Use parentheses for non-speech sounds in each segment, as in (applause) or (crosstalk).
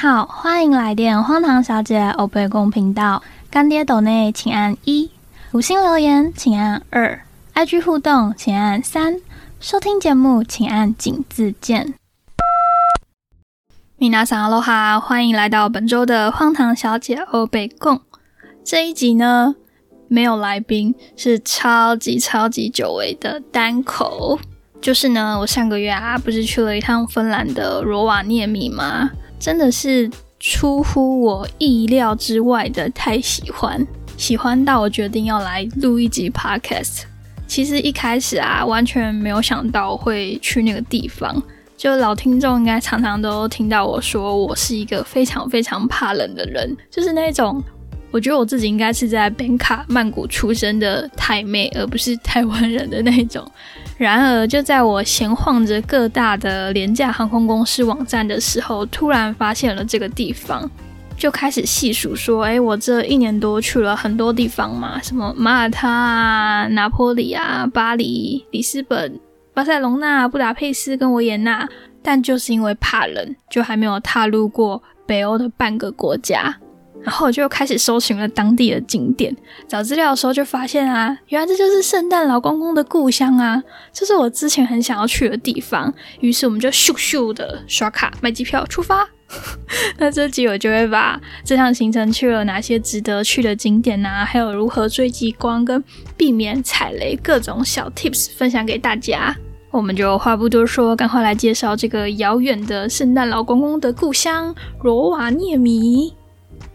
好，欢迎来电荒唐小姐欧贝公频道。干爹斗内请按一，五星留言请按二，IG 互动请按三，收听节目请按井字键。米娜桑阿罗哈，欢迎来到本周的荒唐小姐欧贝贡。这一集呢，没有来宾，是超级超级久违的单口。就是呢，我上个月啊，不是去了一趟芬兰的罗瓦涅米吗？真的是出乎我意料之外的太喜欢，喜欢到我决定要来录一集 podcast。其实一开始啊，完全没有想到会去那个地方。就老听众应该常常都听到我说，我是一个非常非常怕冷的人，就是那种我觉得我自己应该是在本卡曼谷出生的台妹，而不是台湾人的那种。然而，就在我闲晃着各大的廉价航空公司网站的时候，突然发现了这个地方，就开始细数说：“哎，我这一年多去了很多地方嘛，什么马耳他啊、拿坡里啊、巴黎、里斯本。”巴塞隆纳、布达佩斯跟维也纳，但就是因为怕冷，就还没有踏入过北欧的半个国家。然后我就开始搜寻了当地的景点，找资料的时候就发现啊，原来这就是圣诞老公公的故乡啊，这是我之前很想要去的地方。于是我们就咻咻的刷卡买机票出发。(laughs) 那这集我就会把这趟行程去了哪些值得去的景点啊，还有如何追极光跟避免踩雷各种小 tips 分享给大家。我们就话不多说，赶快来介绍这个遥远的圣诞老公公的故乡罗瓦涅米。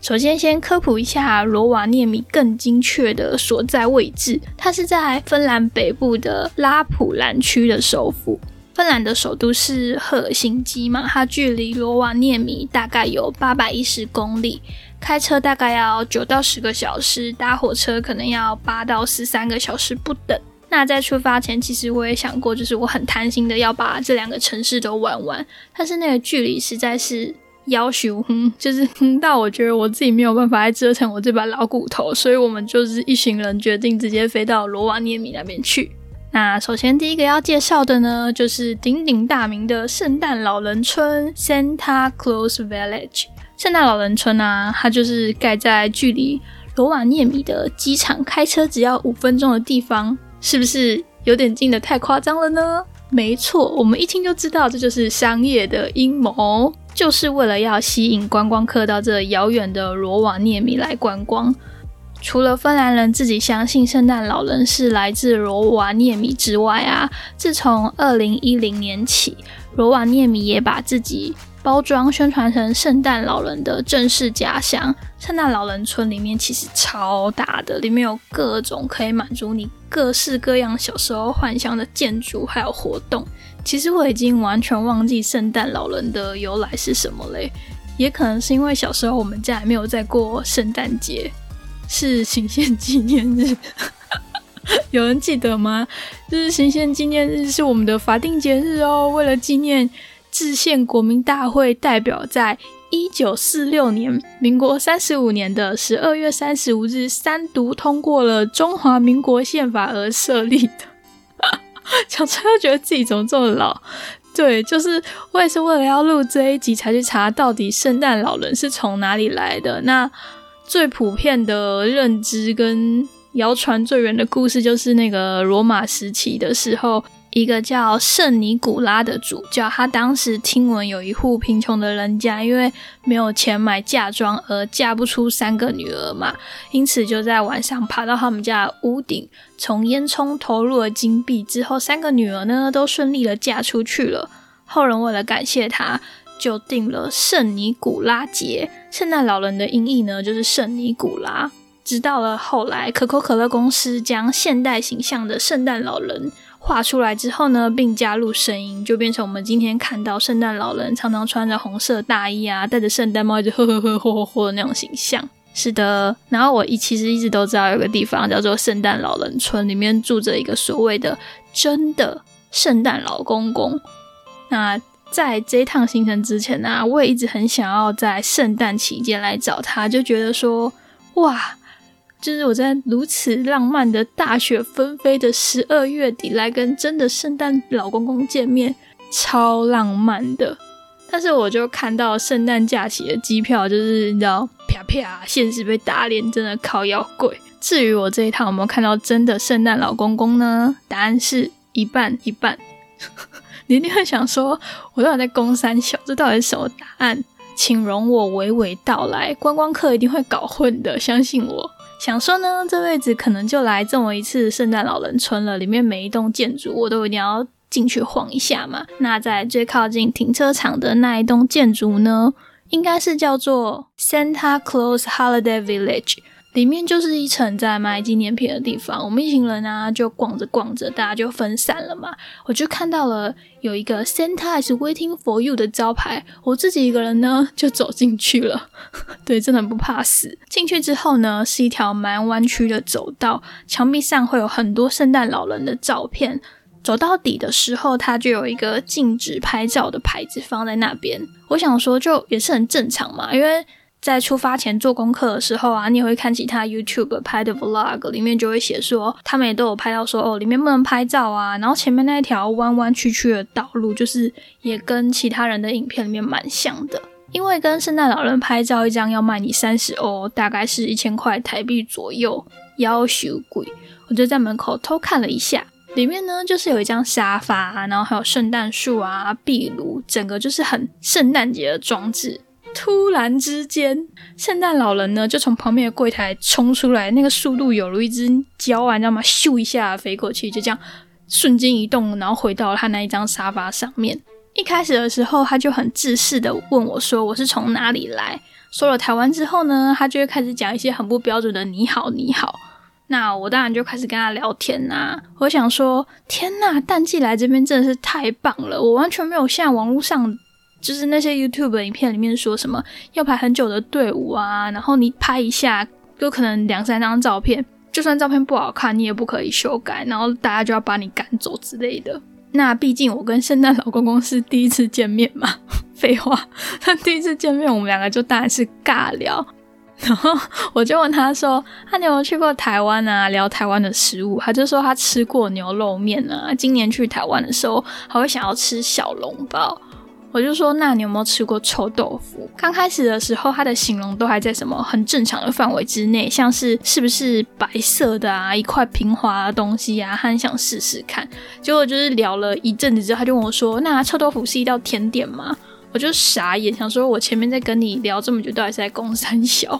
首先，先科普一下罗瓦涅米更精确的所在位置，它是在芬兰北部的拉普兰区的首府。芬兰的首都是赫尔辛基嘛，它距离罗瓦涅米大概有八百一十公里，开车大概要九到十个小时，搭火车可能要八到十三个小时不等。那在出发前，其实我也想过，就是我很贪心的要把这两个城市都玩完，但是那个距离实在是要求，哼，就是哼到我觉得我自己没有办法再折腾我这把老骨头，所以我们就是一行人决定直接飞到罗瓦涅米那边去。那首先第一个要介绍的呢，就是鼎鼎大名的圣诞老人村 Santa Claus Village。圣诞老人村啊，它就是盖在距离罗瓦涅米的机场开车只要五分钟的地方。是不是有点近的太夸张了呢？没错，我们一听就知道这就是商业的阴谋，就是为了要吸引观光客到这遥远的罗瓦涅米来观光。除了芬兰人自己相信圣诞老人是来自罗瓦涅米之外啊，自从二零一零年起，罗瓦涅米也把自己。包装宣传成圣诞老人的正式家乡，圣诞老人村里面其实超大的，里面有各种可以满足你各式各样小时候幻想的建筑还有活动。其实我已经完全忘记圣诞老人的由来是什么嘞，也可能是因为小时候我们家还没有在过圣诞节，是行宪纪念日，(laughs) 有人记得吗？就是行宪纪念日是我们的法定节日哦，为了纪念。制宪国民大会代表在一九四六年，民国三十五年的十二月三十五日三读通过了中华民国宪法而设立的。小川又觉得自己怎么这么老？对，就是我也是为了要录这一集才去查到底圣诞老人是从哪里来的。那最普遍的认知跟谣传最远的故事，就是那个罗马时期的时候。一个叫圣尼古拉的主教，他当时听闻有一户贫穷的人家，因为没有钱买嫁妆而嫁不出三个女儿嘛，因此就在晚上爬到他们家屋顶，从烟囱投入了金币之后，三个女儿呢都顺利的嫁出去了。后人为了感谢他，就定了圣尼古拉节。圣诞老人的音译呢就是圣尼古拉。直到了后来，可口可乐公司将现代形象的圣诞老人。画出来之后呢，并加入声音，就变成我们今天看到圣诞老人常常穿着红色大衣啊，戴着圣诞帽，一直呵呵呵、嚯嚯嚯的那种形象。是的，然后我一其实一直都知道有个地方叫做圣诞老人村，里面住着一个所谓的真的圣诞老公公。那在这一趟行程之前呢，我也一直很想要在圣诞期间来找他，就觉得说，哇。就是我在如此浪漫的大雪纷飞的十二月底来跟真的圣诞老公公见面，超浪漫的。但是我就看到圣诞假期的机票，就是你知道，啪啪，现实被打脸，真的靠要贵。至于我这一趟有没有看到真的圣诞老公公呢？(laughs) 答案是一半一半。你一定会想说，我到底在攻三小，这到底是什么答案？请容我娓娓道来，观光客一定会搞混的，相信我。想说呢，这辈子可能就来这么一次圣诞老人村了，里面每一栋建筑我都一定要进去晃一下嘛。那在最靠近停车场的那一栋建筑呢，应该是叫做 Santa Claus Holiday Village。里面就是一层在卖纪念品的地方，我们一行人啊就逛着逛着，大家就分散了嘛。我就看到了有一个 Santa is waiting for you 的招牌，我自己一个人呢就走进去了。(laughs) 对，真的很不怕死。进去之后呢，是一条蛮弯曲的走道，墙壁上会有很多圣诞老人的照片。走到底的时候，它就有一个禁止拍照的牌子放在那边。我想说，就也是很正常嘛，因为。在出发前做功课的时候啊，你也会看其他 YouTube 拍的 Vlog，里面就会写说，他们也都有拍到说，哦，里面不能拍照啊。然后前面那一条弯弯曲曲的道路，就是也跟其他人的影片里面蛮像的。因为跟圣诞老人拍照一张要卖你三十欧，大概是一千块台币左右，要求贵。我就在门口偷看了一下，里面呢就是有一张沙发，然后还有圣诞树啊、壁炉，整个就是很圣诞节的装置。突然之间，圣诞老人呢就从旁边的柜台冲出来，那个速度有如一只胶啊，你知道吗？咻一下飞过去，就这样瞬间移动，然后回到他那一张沙发上面。一开始的时候，他就很自视的问我说：“我是从哪里来？”说了台湾之后呢，他就会开始讲一些很不标准的“你好，你好”。那我当然就开始跟他聊天呐。我想说，天呐，淡季来这边真的是太棒了，我完全没有像网络上。就是那些 YouTube 影片里面说什么要排很久的队伍啊，然后你拍一下，有可能两三张照片，就算照片不好看，你也不可以修改，然后大家就要把你赶走之类的。那毕竟我跟圣诞老公公是第一次见面嘛，(laughs) 废话，他第一次见面，我们两个就当然是尬聊。然后我就问他说：“他有没有去过台湾啊？聊台湾的食物。”他就说他吃过牛肉面啊，今年去台湾的时候还会想要吃小笼包。我就说，那你有没有吃过臭豆腐？刚开始的时候，他的形容都还在什么很正常的范围之内，像是是不是白色的啊，一块平滑的东西啊，他很想试试看。结果就是聊了一阵子之后，他就问我说：“那臭豆腐是一道甜点吗？”我就傻眼，想说我前面在跟你聊这么久，到底是在攻三小？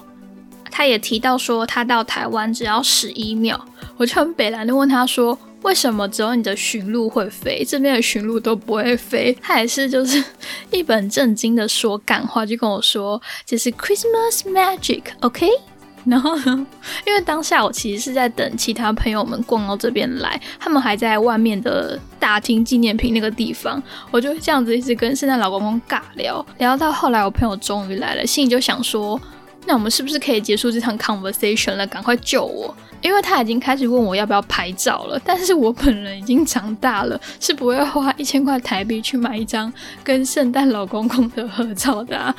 他也提到说，他到台湾只要十一秒，我就很北蓝的问他说。为什么只有你的驯鹿会飞，这边的驯鹿都不会飞？他也是就是一本正经的说感话，就跟我说这是 Christmas magic，OK？(laughs) 然后呢，因为当下我其实是在等其他朋友们逛到这边来，他们还在外面的大厅纪念品那个地方，我就这样子一直跟圣诞老公公尬聊，聊到后来我朋友终于来了，心里就想说。那我们是不是可以结束这场 conversation 了？赶快救我！因为他已经开始问我要不要拍照了。但是我本人已经长大了，是不会花 (laughs) 一千块台币去买一张跟圣诞老公公的合照的。啊。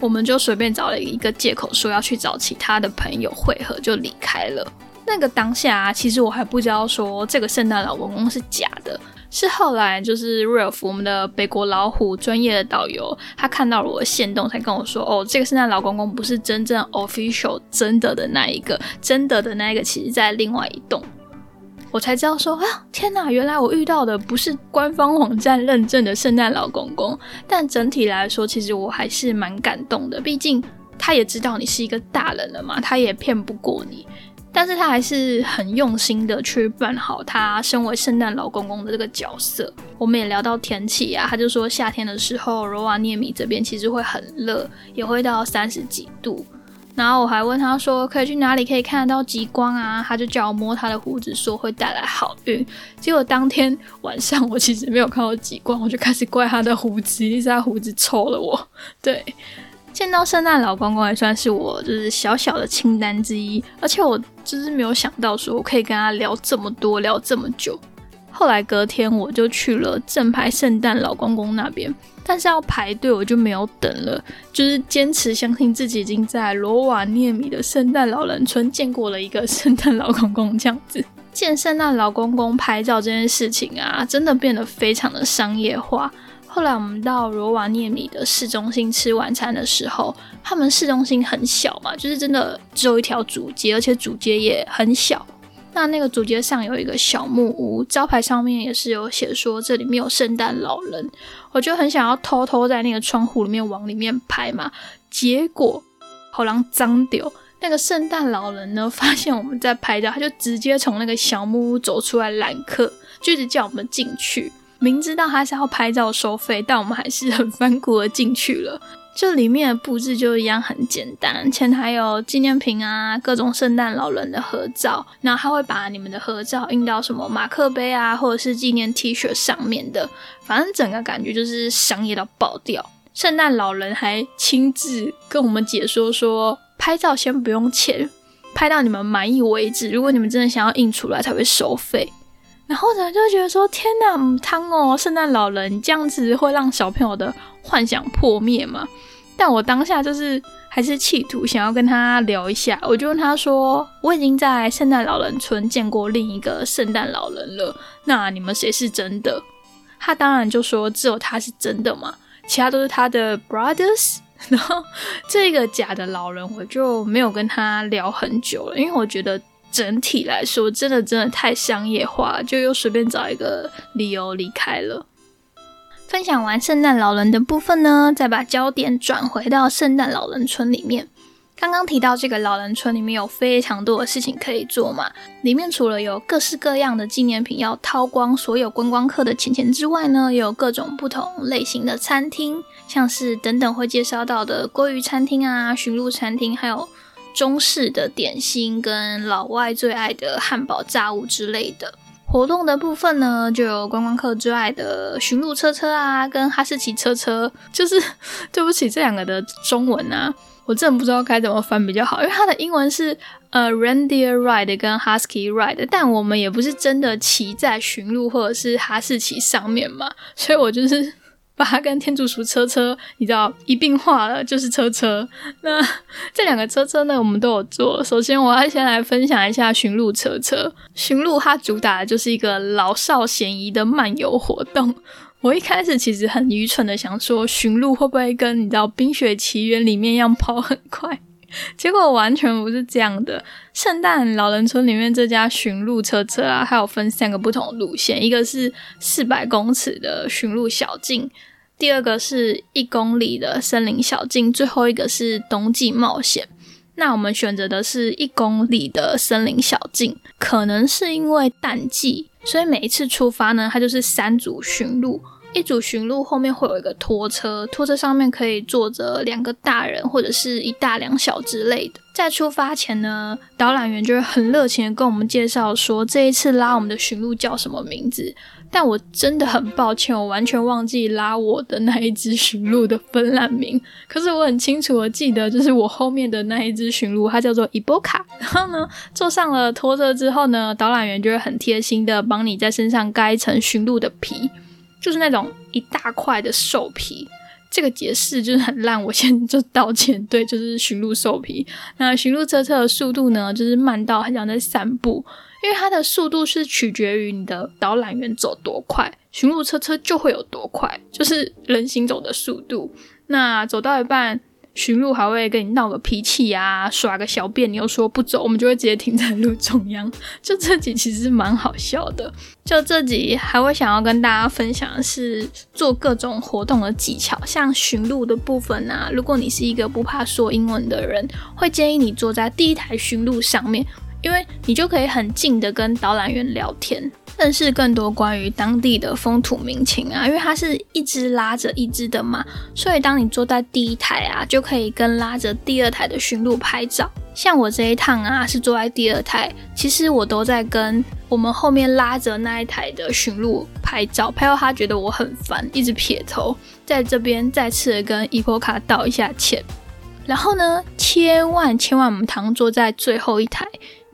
我们就随便找了一个借口，说要去找其他的朋友会合，就离开了。那个当下，其实我还不知道说这个圣诞老公公是假的。是后来就是 Ralph 我们的北国老虎专业的导游，他看到了我的线动，才跟我说：“哦，这个圣诞老公公不是真正 official 真的的那一个，真的的那一个，其实在另外一栋。”我才知道说啊，天哪，原来我遇到的不是官方网站认证的圣诞老公公。但整体来说，其实我还是蛮感动的，毕竟他也知道你是一个大人了嘛，他也骗不过你。但是他还是很用心的去扮好他身为圣诞老公公的这个角色。我们也聊到天气啊，他就说夏天的时候，罗瓦涅米这边其实会很热，也会到三十几度。然后我还问他说可以去哪里可以看得到极光啊？他就叫我摸他的胡子，说会带来好运。结果当天晚上我其实没有看到极光，我就开始怪他的胡子，一是他胡子臭了我。对。见到圣诞老公公也算是我就是小小的清单之一，而且我就是没有想到说我可以跟他聊这么多，聊这么久。后来隔天我就去了正牌圣诞老公公那边，但是要排队我就没有等了，就是坚持相信自己已经在罗瓦涅米的圣诞老人村见过了一个 (laughs) 圣诞老公公这样子。见圣诞老公公拍照这件事情啊，真的变得非常的商业化。后来我们到罗瓦涅米的市中心吃晚餐的时候，他们市中心很小嘛，就是真的只有一条主街，而且主街也很小。那那个主街上有一个小木屋，招牌上面也是有写说这里面有圣诞老人。我就很想要偷偷在那个窗户里面往里面拍嘛，结果好狼脏丢。那个圣诞老人呢，发现我们在拍照，他就直接从那个小木屋走出来揽客，就一直叫我们进去。明知道他是要拍照收费，但我们还是很反骨的进去了。这里面的布置就一样很简单，前台有纪念品啊，各种圣诞老人的合照，然后他会把你们的合照印到什么马克杯啊，或者是纪念 T 恤上面的，反正整个感觉就是商业到爆掉。圣诞老人还亲自跟我们解说说，拍照先不用钱，拍到你们满意为止。如果你们真的想要印出来，才会收费。然后呢，就觉得说，天哪，汤哦，圣诞老人这样子会让小朋友的幻想破灭吗？但我当下就是还是企图想要跟他聊一下，我就问他说，我已经在圣诞老人村见过另一个圣诞老人了，那你们谁是真的？他当然就说只有他是真的嘛。其他都是他的 brothers，(laughs) 然后这个假的老人我就没有跟他聊很久了，因为我觉得整体来说真的真的太商业化，就又随便找一个理由离开了。分享完圣诞老人的部分呢，再把焦点转回到圣诞老人村里面。刚刚提到这个老人村里面有非常多的事情可以做嘛，里面除了有各式各样的纪念品要掏光所有观光客的钱钱之外呢，也有各种不同类型的餐厅，像是等等会介绍到的鲑鱼餐厅啊、驯鹿餐厅，还有中式的点心跟老外最爱的汉堡炸物之类的。活动的部分呢，就有观光客最爱的驯鹿车车啊，跟哈士奇车车，就是 (laughs) 对不起这两个的中文啊。我真的不知道该怎么翻比较好，因为它的英文是呃 reindeer ride 跟 husky ride，但我们也不是真的骑在驯鹿或者是哈士奇上面嘛，所以我就是把它跟天竺鼠车车你知道一并化了，就是车车。(laughs) 那这两个车车呢，我们都有做。首先，我要先来分享一下寻鹿车车。寻鹿它主打的就是一个老少咸宜的漫游活动。我一开始其实很愚蠢的想说，寻鹿会不会跟你知道《冰雪奇缘》里面一样跑很快？(laughs) 结果完全不是这样的。圣诞老人村里面这家寻鹿车车啊，还有分三个不同路线，一个是四百公尺的寻鹿小径，第二个是一公里的森林小径，最后一个是冬季冒险。那我们选择的是一公里的森林小径，可能是因为淡季。所以每一次出发呢，它就是三组驯鹿，一组驯鹿后面会有一个拖车，拖车上面可以坐着两个大人或者是一大两小之类的。在出发前呢，导览员就会很热情的跟我们介绍说，这一次拉我们的驯鹿叫什么名字。但我真的很抱歉，我完全忘记拉我的那一只驯鹿的芬兰名。可是我很清楚的记得，就是我后面的那一只驯鹿，它叫做伊波卡。然后呢，坐上了拖车之后呢，导览员就会很贴心的帮你在身上盖一层驯鹿的皮，就是那种一大块的兽皮。这个解释就是很烂，我先就道歉。对，就是驯鹿兽皮。那驯鹿车车的速度呢，就是慢到很像在散步。因为它的速度是取决于你的导览员走多快，巡路车车就会有多快，就是人行走的速度。那走到一半，巡路还会跟你闹个脾气啊，耍个小便，你又，说不走，我们就会直接停在路中央。就这集其实蛮好笑的。就这集还会想要跟大家分享的是做各种活动的技巧，像巡路的部分啊，如果你是一个不怕说英文的人，会建议你坐在第一台巡路上面。因为你就可以很近的跟导览员聊天，认识更多关于当地的风土民情啊。因为它是一只拉着一只的嘛，所以当你坐在第一台啊，就可以跟拉着第二台的驯鹿拍照。像我这一趟啊，是坐在第二台，其实我都在跟我们后面拉着那一台的驯鹿拍照，拍到他觉得我很烦，一直撇头。在这边再次的跟伊波卡道一下歉。然后呢，千万千万我们堂坐在最后一台。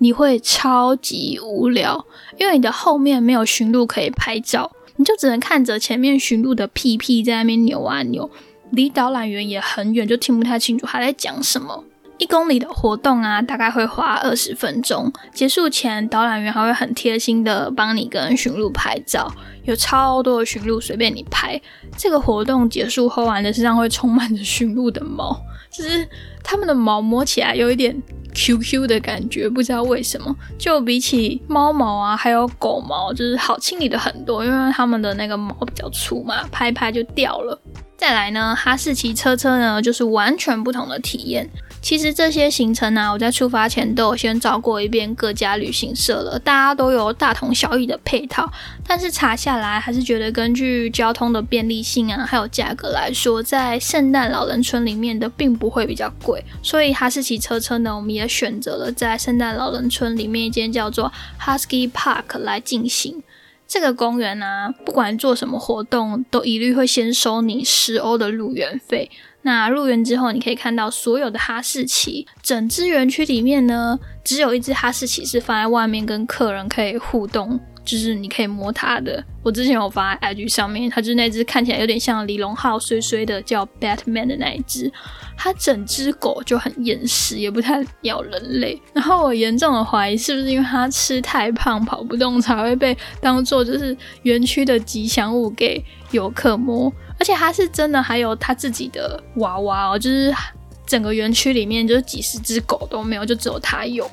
你会超级无聊，因为你的后面没有驯鹿可以拍照，你就只能看着前面驯鹿的屁屁在那边扭啊扭，离导览员也很远，就听不太清楚他在讲什么。一公里的活动啊，大概会花二十分钟。结束前，导览员还会很贴心的帮你跟驯鹿拍照，有超多的驯鹿随便你拍。这个活动结束后啊，的身上会充满着驯鹿的毛，就是它们的毛摸起来有一点 Q Q 的感觉，不知道为什么，就比起猫毛啊，还有狗毛，就是好清理的很多，因为它们的那个毛比较粗嘛，拍拍就掉了。再来呢，哈士奇车车呢，就是完全不同的体验。其实这些行程呢，我在出发前都有先找过一遍各家旅行社了，大家都有大同小异的配套。但是查下来，还是觉得根据交通的便利性啊，还有价格来说，在圣诞老人村里面的并不会比较贵。所以哈士奇车车呢，我们也选择了在圣诞老人村里面一间叫做 Husky Park 来进行。这个公园呢，不管做什么活动，都一律会先收你十欧的入园费。那入园之后，你可以看到所有的哈士奇。整只园区里面呢，只有一只哈士奇是放在外面跟客人可以互动，就是你可以摸它的。我之前有发在 IG 上面，它就是那只看起来有点像李荣浩衰衰的叫 Batman 的那一只。它整只狗就很厌食，也不太咬人类。然后我严重的怀疑，是不是因为它吃太胖跑不动，才会被当做就是园区的吉祥物给游客摸。而且它是真的，还有它自己的娃娃哦，就是整个园区里面就是几十只狗都没有，就只有它有。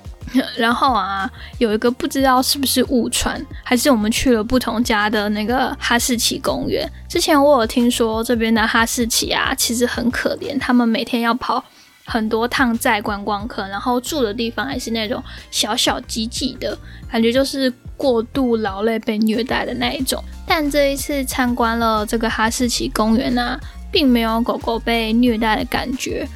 然后啊，有一个不知道是不是误传，还是我们去了不同家的那个哈士奇公园。之前我有听说这边的哈士奇啊，其实很可怜，他们每天要跑很多趟在观光客，然后住的地方还是那种小小挤挤的感觉，就是过度劳累被虐待的那一种。但这一次参观了这个哈士奇公园呢，并没有狗狗被虐待的感觉。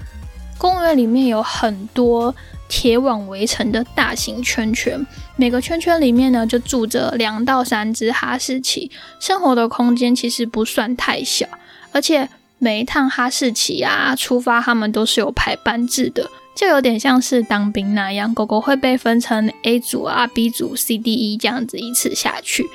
公园里面有很多铁网围成的大型圈圈，每个圈圈里面呢就住着两到三只哈士奇，生活的空间其实不算太小。而且每一趟哈士奇啊出发，他们都是有排班制的，就有点像是当兵那样，狗狗会被分成 A 组啊、B 组、C、D、E 这样子依次下去。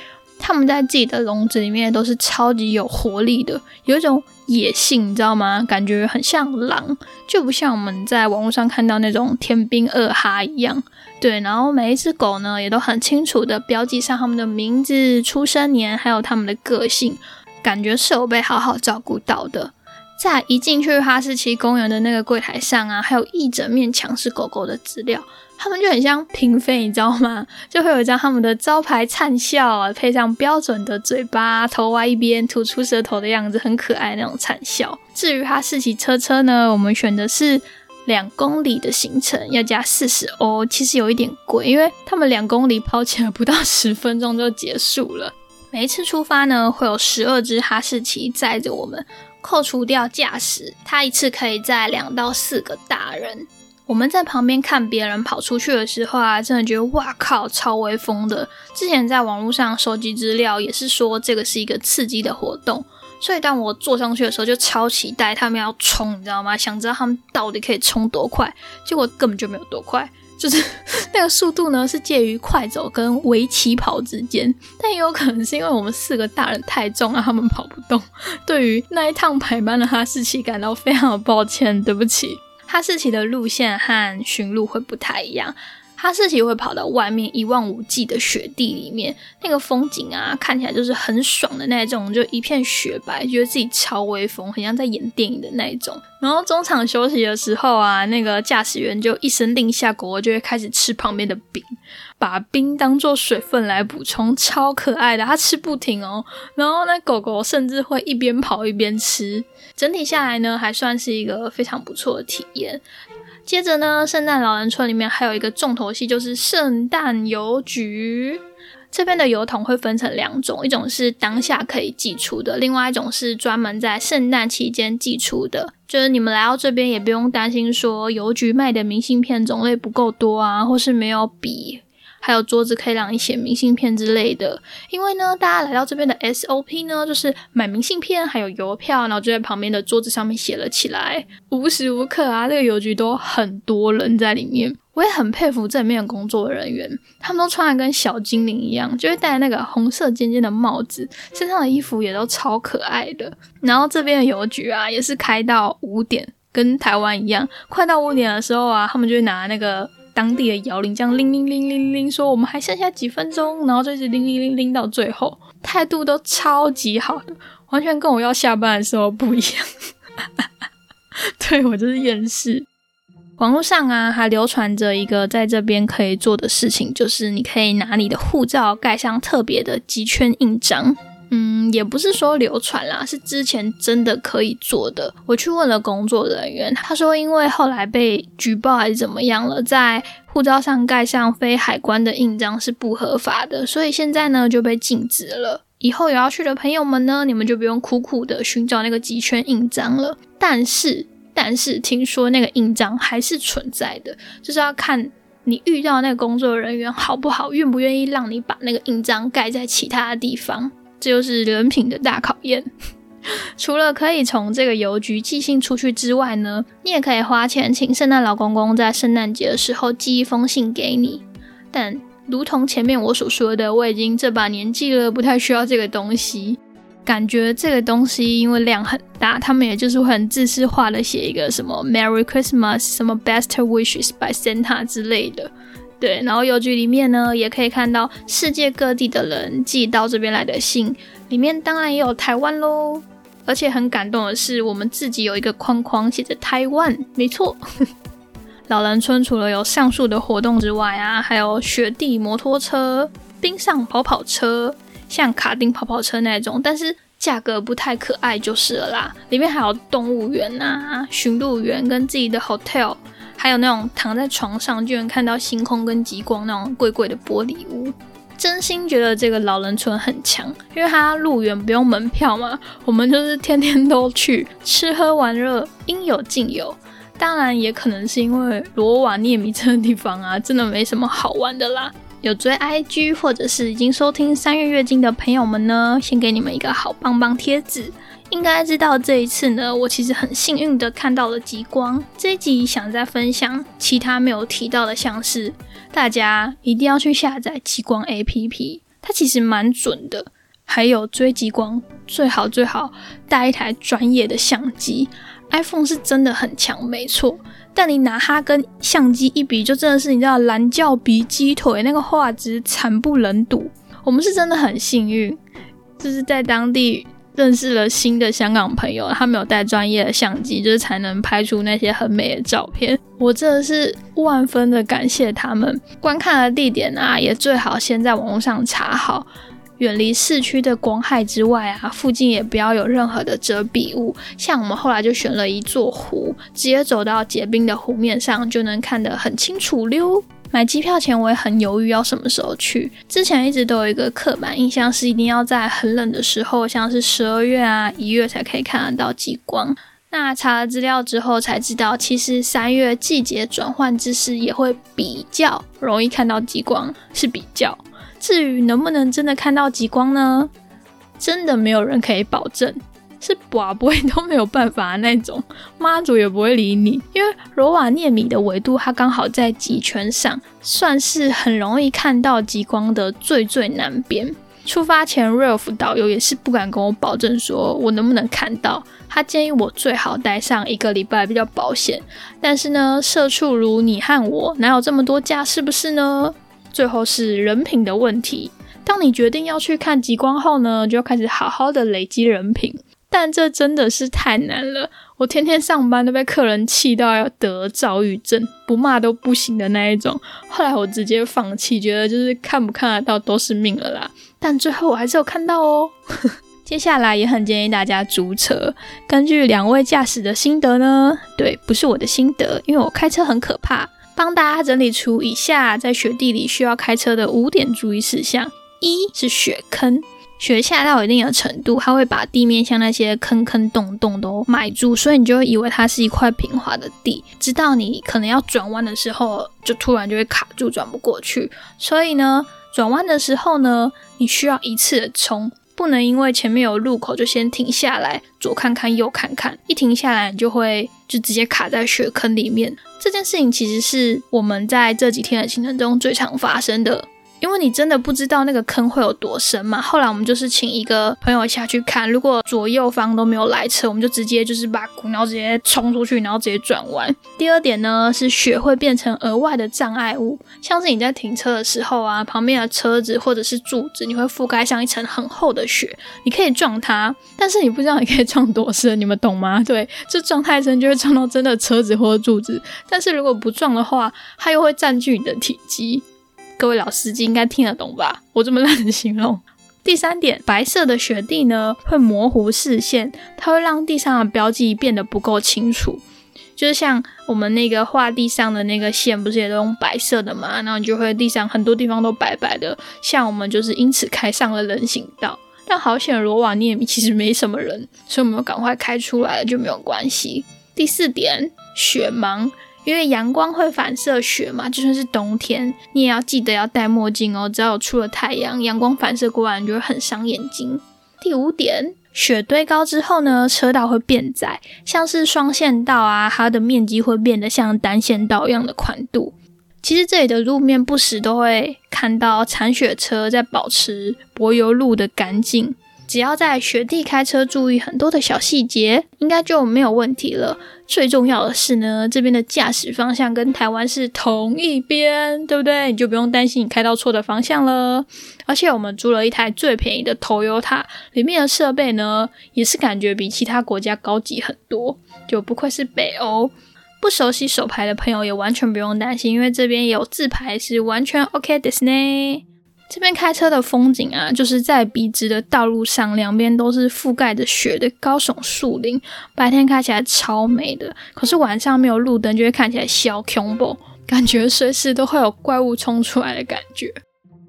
他们在自己的笼子里面都是超级有活力的，有一种野性，你知道吗？感觉很像狼，就不像我们在网络上看到那种天兵二哈一样。对，然后每一只狗呢，也都很清楚的标记上他们的名字、出生年，还有他们的个性，感觉是有被好好照顾到的。在一进去哈士奇公园的那个柜台上啊，还有一整面墙是狗狗的资料。他们就很像嫔妃，你知道吗？(laughs) 就会有一张他们的招牌灿笑，配上标准的嘴巴，头歪一边，吐出舌头的样子，很可爱那种灿笑。至于哈士奇车车呢，我们选的是两公里的行程，要加四十欧，其实有一点贵，因为他们两公里跑起来不到十分钟就结束了。每一次出发呢，会有十二只哈士奇载着我们，扣除掉驾驶，它一次可以载两到四个大人。我们在旁边看别人跑出去的时候啊，真的觉得哇靠，超威风的。之前在网络上收集资料，也是说这个是一个刺激的活动。所以当我坐上去的时候，就超期待他们要冲，你知道吗？想知道他们到底可以冲多快。结果根本就没有多快，就是 (laughs) 那个速度呢，是介于快走跟围棋跑之间。但也有可能是因为我们四个大人太重了，他们跑不动。对于那一趟排班的哈士奇感到非常的抱歉，对不起。哈士奇的路线和驯鹿会不太一样，哈士奇会跑到外面一望无际的雪地里面，那个风景啊，看起来就是很爽的那种，就一片雪白，觉得自己超威风，很像在演电影的那种。然后中场休息的时候啊，那个驾驶员就一声令下，狗狗就会开始吃旁边的冰。把冰当做水分来补充，超可爱的，它吃不停哦。然后那狗狗甚至会一边跑一边吃，整体下来呢，还算是一个非常不错的体验。接着呢，圣诞老人村里面还有一个重头戏，就是圣诞邮局。这边的邮筒会分成两种，一种是当下可以寄出的，另外一种是专门在圣诞期间寄出的。就是你们来到这边也不用担心说邮局卖的明信片种类不够多啊，或是没有笔。还有桌子可以让你写明信片之类的，因为呢，大家来到这边的 SOP 呢，就是买明信片，还有邮票，然后就在旁边的桌子上面写了起来。无时无刻啊，这个邮局都很多人在里面。我也很佩服这里面的工作人员，他们都穿的跟小精灵一样，就会戴那个红色尖尖的帽子，身上的衣服也都超可爱的。然后这边的邮局啊，也是开到五点。跟台湾一样，快到五点的时候啊，他们就会拿那个当地的摇铃，这样铃铃铃铃铃，说我们还剩下几分钟，然后就一直铃铃铃铃到最后，态度都超级好的，完全跟我要下班的时候不一样。对我就是厌世。网络上啊，还流传着一个在这边可以做的事情，就是你可以拿你的护照盖上特别的极圈印章。嗯，也不是说流传啦，是之前真的可以做的。我去问了工作人员，他说因为后来被举报还是怎么样了，在护照上盖上非海关的印章是不合法的，所以现在呢就被禁止了。以后有要去的朋友们呢，你们就不用苦苦的寻找那个极圈印章了。但是，但是听说那个印章还是存在的，就是要看你遇到那个工作人员好不好，愿不愿意让你把那个印章盖在其他的地方。这就是人品的大考验。(laughs) 除了可以从这个邮局寄信出去之外呢，你也可以花钱请圣诞老公公在圣诞节的时候寄一封信给你。但如同前面我所说的，我已经这把年纪了，不太需要这个东西。感觉这个东西因为量很大，他们也就是很自私化的写一个什么 Merry Christmas，什么 Best Wishes by Santa 之类的。对，然后邮局里面呢，也可以看到世界各地的人寄到这边来的信，里面当然也有台湾喽。而且很感动的是，我们自己有一个框框写着台湾，没错。(laughs) 老人村除了有上述的活动之外啊，还有雪地摩托车、冰上跑跑车，像卡丁跑跑车那种，但是价格不太可爱就是了啦。里面还有动物园啊、驯鹿园跟自己的 hotel。还有那种躺在床上就能看到星空跟极光那种贵贵的玻璃屋，真心觉得这个老人村很强，因为它入园不用门票嘛，我们就是天天都去吃喝玩乐，应有尽有。当然也可能是因为罗瓦涅米这个地方啊，真的没什么好玩的啦。有追 IG 或者是已经收听三月月经的朋友们呢，先给你们一个好棒棒贴纸。应该知道这一次呢，我其实很幸运的看到了极光。这一集想再分享其他没有提到的，像是大家一定要去下载极光 APP，它其实蛮准的。还有追极光最好最好带一台专业的相机，iPhone 是真的很强，没错。但你拿它跟相机一比，就真的是你知道蓝教比鸡腿那个画质惨不忍睹。我们是真的很幸运，就是在当地。认识了新的香港朋友，他们有带专业的相机，就是才能拍出那些很美的照片。我真的是万分的感谢他们。观看的地点啊，也最好先在网络上查好，远离市区的光害之外啊，附近也不要有任何的遮蔽物。像我们后来就选了一座湖，直接走到结冰的湖面上，就能看得很清楚溜。买机票前我也很犹豫要什么时候去。之前一直都有一个刻板印象是一定要在很冷的时候，像是十二月啊、一月才可以看得到极光。那查了资料之后才知道，其实三月季节转换之时也会比较容易看到极光，是比较。至于能不能真的看到极光呢？真的没有人可以保证。是寡不会都没有办法那种，妈祖也不会理你，因为罗瓦涅米的纬度它刚好在极圈上，算是很容易看到极光的最最南边。出发前，Ralph 导游也是不敢跟我保证说我能不能看到，他建议我最好待上一个礼拜比较保险。但是呢，社畜如你和我，哪有这么多假，是不是呢？最后是人品的问题。当你决定要去看极光后呢，就要开始好好的累积人品。但这真的是太难了，我天天上班都被客人气到要得躁郁症，不骂都不行的那一种。后来我直接放弃，觉得就是看不看得到都是命了啦。但最后我还是有看到哦。(laughs) 接下来也很建议大家租车。根据两位驾驶的心得呢，对，不是我的心得，因为我开车很可怕。帮大家整理出以下在雪地里需要开车的五点注意事项：一是雪坑。雪下到一定的程度，它会把地面像那些坑坑洞洞都埋住，所以你就会以为它是一块平滑的地，直到你可能要转弯的时候，就突然就会卡住，转不过去。所以呢，转弯的时候呢，你需要一次的冲，不能因为前面有路口就先停下来，左看看右看看，一停下来你就会就直接卡在雪坑里面。这件事情其实是我们在这几天的行程中最常发生的。因为你真的不知道那个坑会有多深嘛。后来我们就是请一个朋友下去看，如果左右方都没有来车，我们就直接就是把鼓，然后直接冲出去，然后直接转弯。第二点呢，是雪会变成额外的障碍物，像是你在停车的时候啊，旁边的车子或者是柱子，你会覆盖上一层很厚的雪，你可以撞它，(laughs) 但是你不知道你可以撞多深，你们懂吗？对，这撞太深就会撞到真的车子或者柱子，但是如果不撞的话，它又会占据你的体积。各位老司机应该听得懂吧？我这么乱的形容。(laughs) 第三点，白色的雪地呢会模糊视线，它会让地上的标记变得不够清楚。就是像我们那个画地上的那个线，不是也都用白色的嘛？然后你就会地上很多地方都白白的。像我们就是因此开上了人行道，但好险罗瓦涅米其实没什么人，所以我们赶快开出来了就没有关系。第四点，雪盲。因为阳光会反射雪嘛，就算是冬天，你也要记得要戴墨镜哦。只要有出了太阳，阳光反射过来，你就会很伤眼睛。第五点，雪堆高之后呢，车道会变窄，像是双线道啊，它的面积会变得像单线道一样的宽度。其实这里的路面不时都会看到铲雪车在保持柏油路的干净。只要在雪地开车，注意很多的小细节，应该就没有问题了。最重要的是呢，这边的驾驶方向跟台湾是同一边，对不对？你就不用担心你开到错的方向了。而且我们租了一台最便宜的 Toyota，里面的设备呢，也是感觉比其他国家高级很多。就不愧是北欧，不熟悉手牌的朋友也完全不用担心，因为这边有自牌是完全 OK 的呢。这边开车的风景啊，就是在笔直的道路上，两边都是覆盖着雪的高耸树林，白天开起来超美的。可是晚上没有路灯，就会看起来小恐怖，感觉随时都会有怪物冲出来的感觉。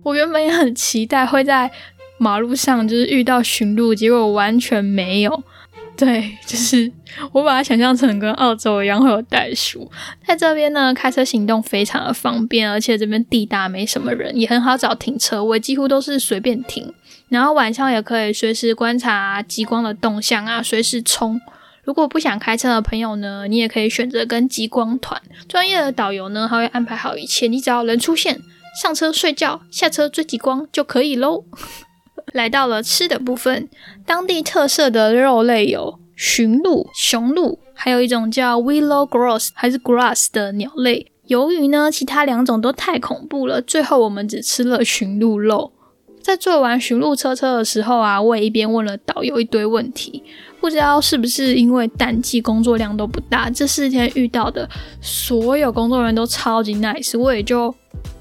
我原本也很期待会在马路上就是遇到驯鹿，结果完全没有。(laughs) 对，就是我把它想象成跟澳洲一样会有袋鼠，在这边呢，开车行动非常的方便，而且这边地大，没什么人，也很好找停车位，几乎都是随便停。然后晚上也可以随时观察极光的动向啊，随时冲。如果不想开车的朋友呢，你也可以选择跟极光团，专业的导游呢，他会安排好一切，你只要人出现，上车睡觉，下车追极光就可以喽。来到了吃的部分，当地特色的肉类有驯鹿、雄鹿，还有一种叫 willow grass 还是 grass 的鸟类。由于呢，其他两种都太恐怖了，最后我们只吃了驯鹿肉。在做完驯鹿车车的时候啊，我也一边问了导游一堆问题，不知道是不是因为淡季工作量都不大，这四天遇到的所有工作人员都超级 nice，我也就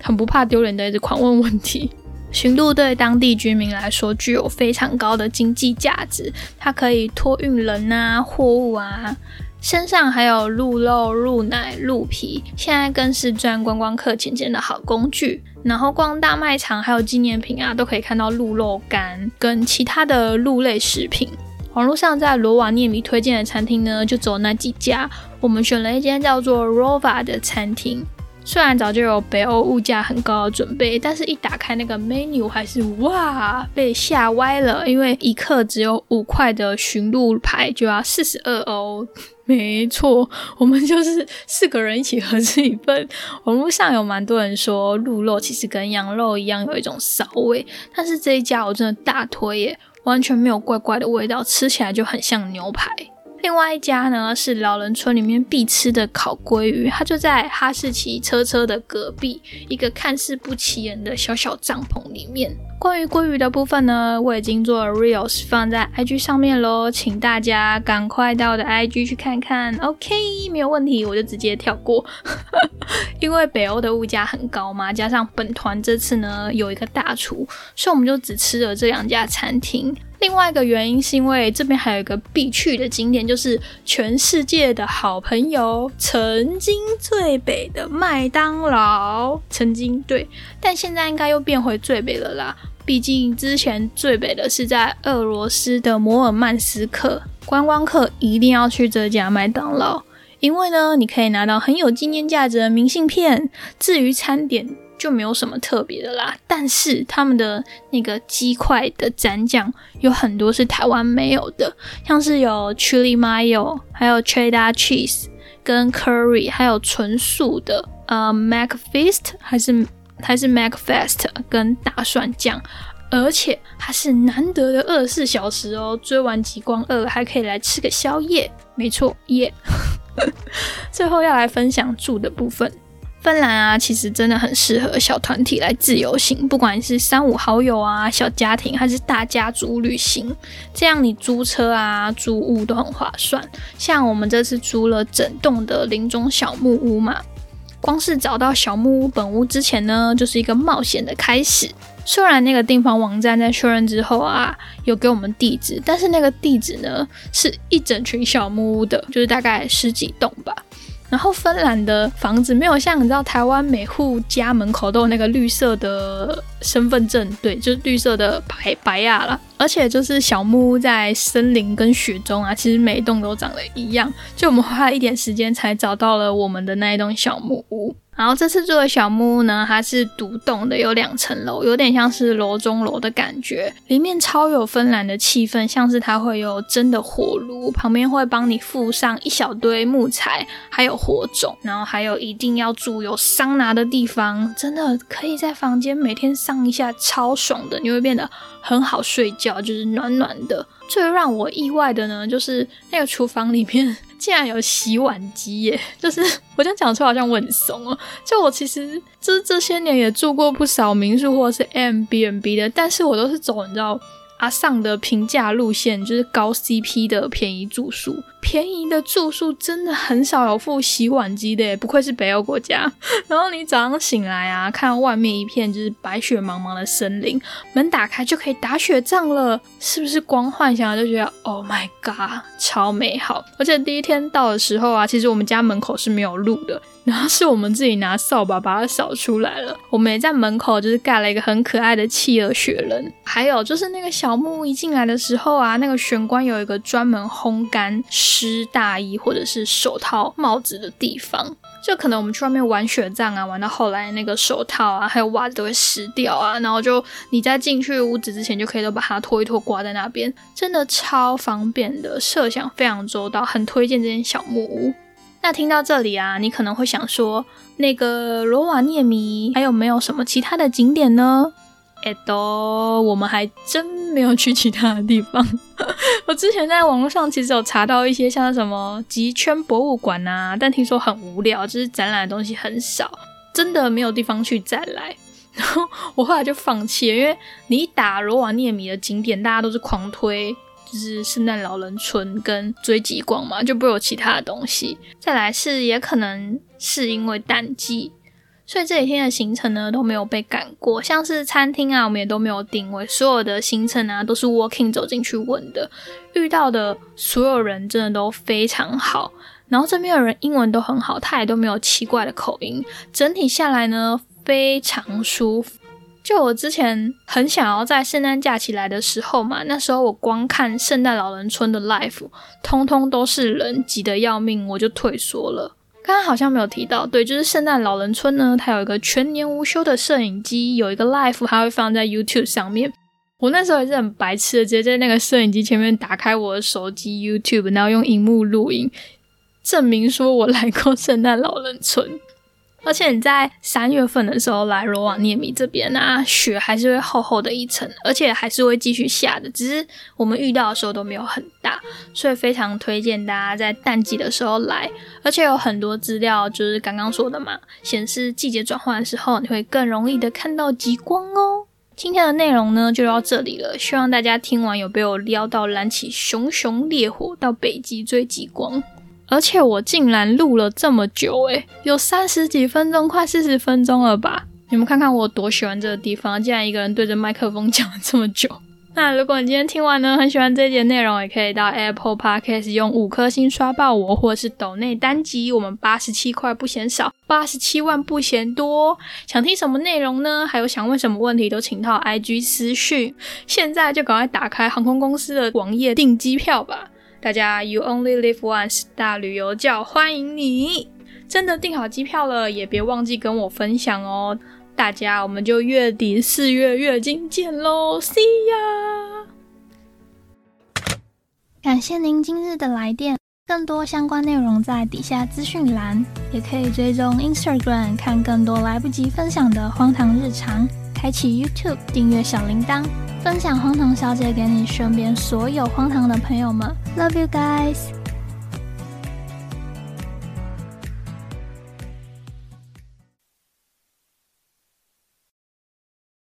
很不怕丢脸的一直狂问问题。驯鹿对当地居民来说具有非常高的经济价值，它可以托运人啊、货物啊，身上还有鹿肉、鹿奶、鹿皮，现在更是赚观光客钱钱的好工具。然后逛大卖场还有纪念品啊，都可以看到鹿肉干跟其他的鹿类食品。网络上在罗瓦涅米推荐的餐厅呢，就走那几家，我们选了一间叫做 Rova 的餐厅。虽然早就有北欧物价很高的准备，但是一打开那个 menu 还是哇被吓歪了，因为一克只有五块的驯鹿排就要四十二欧。没错，我们就是四个人一起合吃一份。网络上有蛮多人说鹿肉其实跟羊肉一样有一种骚味，但是这一家我真的大推耶，完全没有怪怪的味道，吃起来就很像牛排。另外一家呢是老人村里面必吃的烤鲑鱼，它就在哈士奇车车的隔壁，一个看似不起眼的小小帐篷里面。关于鲑鱼的部分呢，我已经做了 reels 放在 IG 上面喽，请大家赶快到我的 IG 去看看。OK，没有问题，我就直接跳过。(laughs) 因为北欧的物价很高嘛，加上本团这次呢有一个大厨，所以我们就只吃了这两家餐厅。另外一个原因是因为这边还有一个必去的景点，就是全世界的好朋友，曾经最北的麦当劳。曾经对，但现在应该又变回最北了啦。毕竟之前最北的是在俄罗斯的摩尔曼斯克，观光客一定要去这家麦当劳，因为呢，你可以拿到很有纪念价值的明信片。至于餐点就没有什么特别的啦，但是他们的那个鸡块的蘸酱有很多是台湾没有的，像是有 chili mayo，还有 cheddar cheese，跟 curry，还有纯素的呃 mac feast 还是。还是 MacFast 跟大蒜酱，而且它是难得的二十四小时哦。追完极光二还可以来吃个宵夜，没错耶。(laughs) 最后要来分享住的部分。芬兰啊，其实真的很适合小团体来自由行，不管是三五好友啊、小家庭，还是大家族旅行，这样你租车啊、租屋都很划算。像我们这次租了整栋的林中小木屋嘛，光是找到小木屋本屋之前呢，就是一个冒险的开始。虽然那个订房网站在确认之后啊，有给我们地址，但是那个地址呢，是一整群小木屋的，就是大概十几栋吧。然后芬兰的房子没有像你知道台湾每户家门口都有那个绿色的身份证，对，就是绿色的白白亚啦。而且就是小木屋在森林跟雪中啊，其实每一栋都长得一样。就我们花了一点时间才找到了我们的那一栋小木屋。然后这次住的小木屋呢，它是独栋的，有两层楼，有点像是楼中楼的感觉。里面超有芬兰的气氛，像是它会有真的火炉，旁边会帮你附上一小堆木材，还有火种，然后还有一定要住有桑拿的地方，真的可以在房间每天上一下，超爽的，你会变得很好睡觉，就是暖暖的。最让我意外的呢，就是那个厨房里面。竟然有洗碗机耶！(laughs) 就是我这样讲出来好像我很怂哦。就我其实这这些年也住过不少民宿或者是 M B N B 的，但是我都是走你知道。阿上的平价路线就是高 CP 的便宜住宿，便宜的住宿真的很少有附洗碗机的，不愧是北欧国家。(laughs) 然后你早上醒来啊，看到外面一片就是白雪茫茫的森林，门打开就可以打雪仗了，是不是光幻想就觉得 Oh my god，超美好？而且第一天到的时候啊，其实我们家门口是没有路的。然后是我们自己拿扫把把它扫出来了。我们也在门口就是盖了一个很可爱的企鹅雪人。还有就是那个小木屋一进来的时候啊，那个玄关有一个专门烘干湿大衣或者是手套、帽子的地方。就可能我们去外面玩雪仗啊，玩到后来那个手套啊，还有袜子都会湿掉啊。然后就你在进去屋子之前就可以都把它拖一拖挂在那边，真的超方便的，设想非常周到，很推荐这间小木屋。那听到这里啊，你可能会想说，那个罗瓦涅米还有没有什么其他的景点呢？哎，都我们还真没有去其他的地方。(laughs) 我之前在网络上其实有查到一些像什么极圈博物馆啊，但听说很无聊，就是展览的东西很少，真的没有地方去再来。(laughs) 然后我后来就放弃了，因为你一打罗瓦涅米的景点，大家都是狂推。就是圣诞老人村跟追极光嘛，就不会有其他的东西。再来是也可能是因为淡季，所以这几天的行程呢都没有被赶过。像是餐厅啊，我们也都没有定位，所有的行程啊都是 walking 走进去问的。遇到的所有人真的都非常好，然后这边的人英文都很好，他也都没有奇怪的口音。整体下来呢，非常舒服。就我之前很想要在圣诞假期来的时候嘛，那时候我光看圣诞老人村的 live，通通都是人挤得要命，我就退缩了。刚刚好像没有提到，对，就是圣诞老人村呢，它有一个全年无休的摄影机，有一个 live 还会放在 YouTube 上面。我那时候也是很白痴的，直接在那个摄影机前面打开我的手机 YouTube，然后用荧幕录影，证明说我来过 (laughs) 圣诞老人村。而且你在三月份的时候来罗瓦涅米这边啊，雪还是会厚厚的一层，而且还是会继续下的，只是我们遇到的时候都没有很大，所以非常推荐大家在淡季的时候来。而且有很多资料就是刚刚说的嘛，显示季节转换的时候，你会更容易的看到极光哦。今天的内容呢就到这里了，希望大家听完有被我撩到燃起熊熊烈火，到北极追极光。而且我竟然录了这么久，诶，有三十几分钟，快四十分钟了吧？你们看看我多喜欢这个地方，竟然一个人对着麦克风讲了这么久。(laughs) 那如果你今天听完呢，很喜欢这节内容，也可以到 Apple Podcast 用五颗星刷爆我，或者是抖内单集，我们八十七块不嫌少，八十七万不嫌多。想听什么内容呢？还有想问什么问题，都请到 IG 私讯。现在就赶快打开航空公司的网页订机票吧。大家，You only live once，大旅游教欢迎你！真的订好机票了，也别忘记跟我分享哦。大家，我们就月底四月月经见喽，See ya！感谢您今日的来电。更多相关内容在底下资讯栏，也可以追踪 Instagram 看更多来不及分享的荒唐日常。开启 YouTube 订阅小铃铛，分享荒唐小姐给你身边所有荒唐的朋友们。Love you guys。